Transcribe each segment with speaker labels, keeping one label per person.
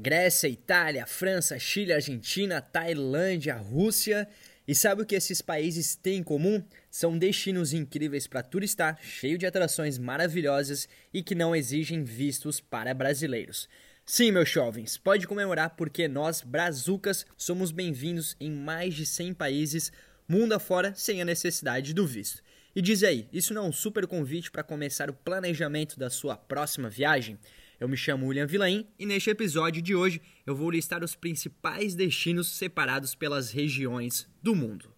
Speaker 1: Grécia, Itália, França, Chile, Argentina, Tailândia, Rússia. E sabe o que esses países têm em comum? São destinos incríveis para turistar, cheio de atrações maravilhosas e que não exigem vistos para brasileiros. Sim, meus jovens, pode comemorar porque nós, brazucas, somos bem-vindos em mais de 100 países, mundo afora, sem a necessidade do visto. E diz aí, isso não é um super convite para começar o planejamento da sua próxima viagem? Eu me chamo William Vilain e neste episódio de hoje eu vou listar os principais destinos separados pelas regiões do mundo.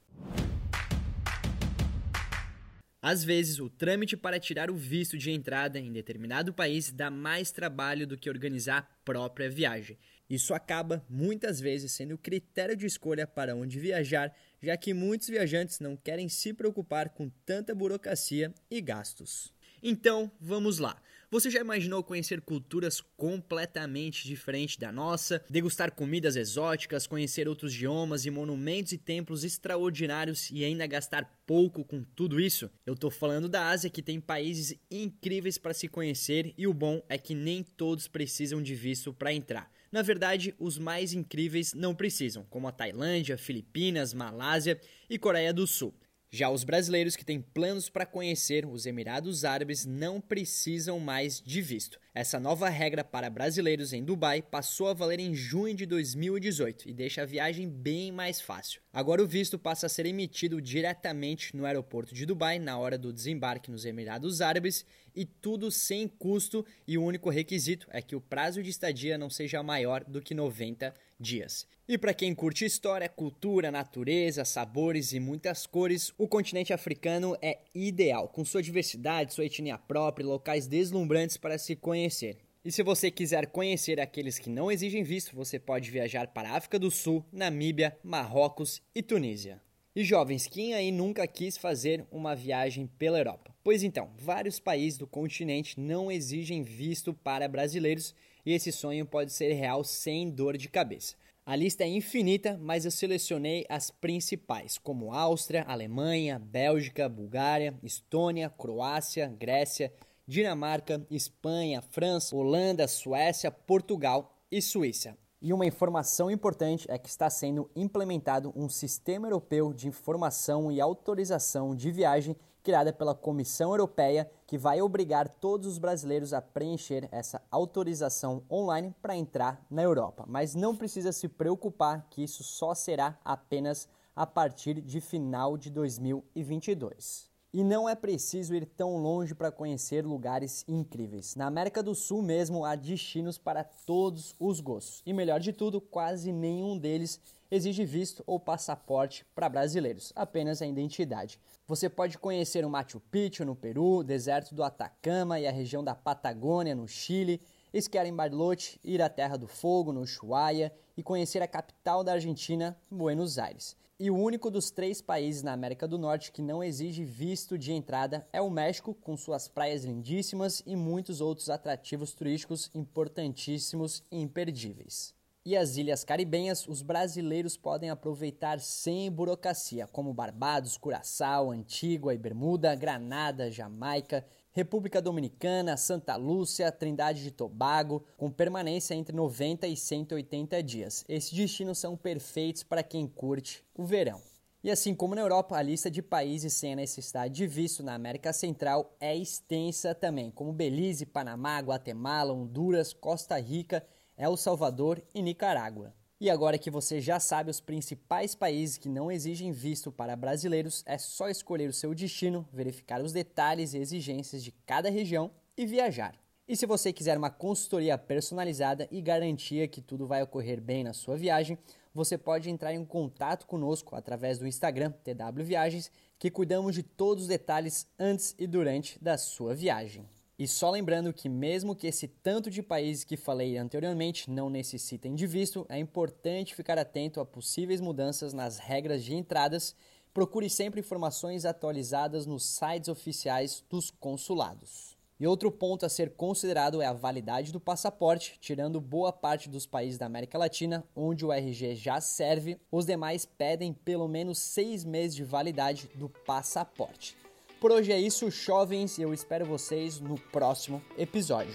Speaker 1: Às vezes, o trâmite para tirar o visto de entrada em determinado país dá mais trabalho do que organizar a própria viagem. Isso acaba, muitas vezes, sendo o critério de escolha para onde viajar, já que muitos viajantes não querem se preocupar com tanta burocracia e gastos. Então, vamos lá. Você já imaginou conhecer culturas completamente diferentes da nossa, degustar comidas exóticas, conhecer outros idiomas e monumentos e templos extraordinários e ainda gastar pouco com tudo isso? Eu tô falando da Ásia que tem países incríveis para se conhecer e o bom é que nem todos precisam de visto para entrar. Na verdade, os mais incríveis não precisam, como a Tailândia, Filipinas, Malásia e Coreia do Sul. Já os brasileiros que têm planos para conhecer os Emirados Árabes não precisam mais de visto. Essa nova regra para brasileiros em Dubai passou a valer em junho de 2018 e deixa a viagem bem mais fácil. Agora o visto passa a ser emitido diretamente no aeroporto de Dubai na hora do desembarque nos Emirados Árabes e tudo sem custo e o único requisito é que o prazo de estadia não seja maior do que 90 dias. E para quem curte história, cultura, natureza, sabores e muitas cores, o continente africano é ideal, com sua diversidade, sua etnia própria locais deslumbrantes para se conhecer. E se você quiser conhecer aqueles que não exigem visto, você pode viajar para a África do Sul, Namíbia, Marrocos e Tunísia. E jovens, quem aí nunca quis fazer uma viagem pela Europa? Pois então, vários países do continente não exigem visto para brasileiros e esse sonho pode ser real sem dor de cabeça. A lista é infinita, mas eu selecionei as principais, como Áustria, Alemanha, Bélgica, Bulgária, Estônia, Croácia, Grécia, Dinamarca, Espanha, França, Holanda, Suécia, Portugal e Suíça. E uma informação importante é que está sendo implementado um sistema europeu de informação e autorização de viagem criada pela Comissão Europeia, que vai obrigar todos os brasileiros a preencher essa autorização online para entrar na Europa. Mas não precisa se preocupar que isso só será apenas a partir de final de 2022. E não é preciso ir tão longe para conhecer lugares incríveis. Na América do Sul mesmo há destinos para todos os gostos. E melhor de tudo, quase nenhum deles exige visto ou passaporte para brasileiros, apenas a identidade. Você pode conhecer o Machu Picchu no Peru, o deserto do Atacama e a região da Patagônia no Chile, esquiar em Bariloche, ir à Terra do Fogo no Ushuaia e conhecer a capital da Argentina, Buenos Aires. E o único dos três países na América do Norte que não exige visto de entrada é o México, com suas praias lindíssimas e muitos outros atrativos turísticos importantíssimos e imperdíveis. E as ilhas caribenhas, os brasileiros podem aproveitar sem burocracia, como Barbados, Curaçao, Antígua e Bermuda, Granada, Jamaica, República Dominicana, Santa Lúcia, Trindade de Tobago, com permanência entre 90 e 180 dias. Esses destinos são perfeitos para quem curte o verão. E assim como na Europa, a lista de países sem a necessidade de visto na América Central é extensa também, como Belize, Panamá, Guatemala, Honduras, Costa Rica El Salvador e Nicarágua. E agora que você já sabe os principais países que não exigem visto para brasileiros, é só escolher o seu destino, verificar os detalhes e exigências de cada região e viajar. E se você quiser uma consultoria personalizada e garantia que tudo vai ocorrer bem na sua viagem, você pode entrar em contato conosco através do Instagram TW Viagens, que cuidamos de todos os detalhes antes e durante da sua viagem. E só lembrando que, mesmo que esse tanto de países que falei anteriormente não necessitem de visto, é importante ficar atento a possíveis mudanças nas regras de entradas. Procure sempre informações atualizadas nos sites oficiais dos consulados. E outro ponto a ser considerado é a validade do passaporte, tirando boa parte dos países da América Latina, onde o RG já serve, os demais pedem pelo menos seis meses de validade do passaporte. Por hoje é isso, jovens, e eu espero vocês no próximo episódio.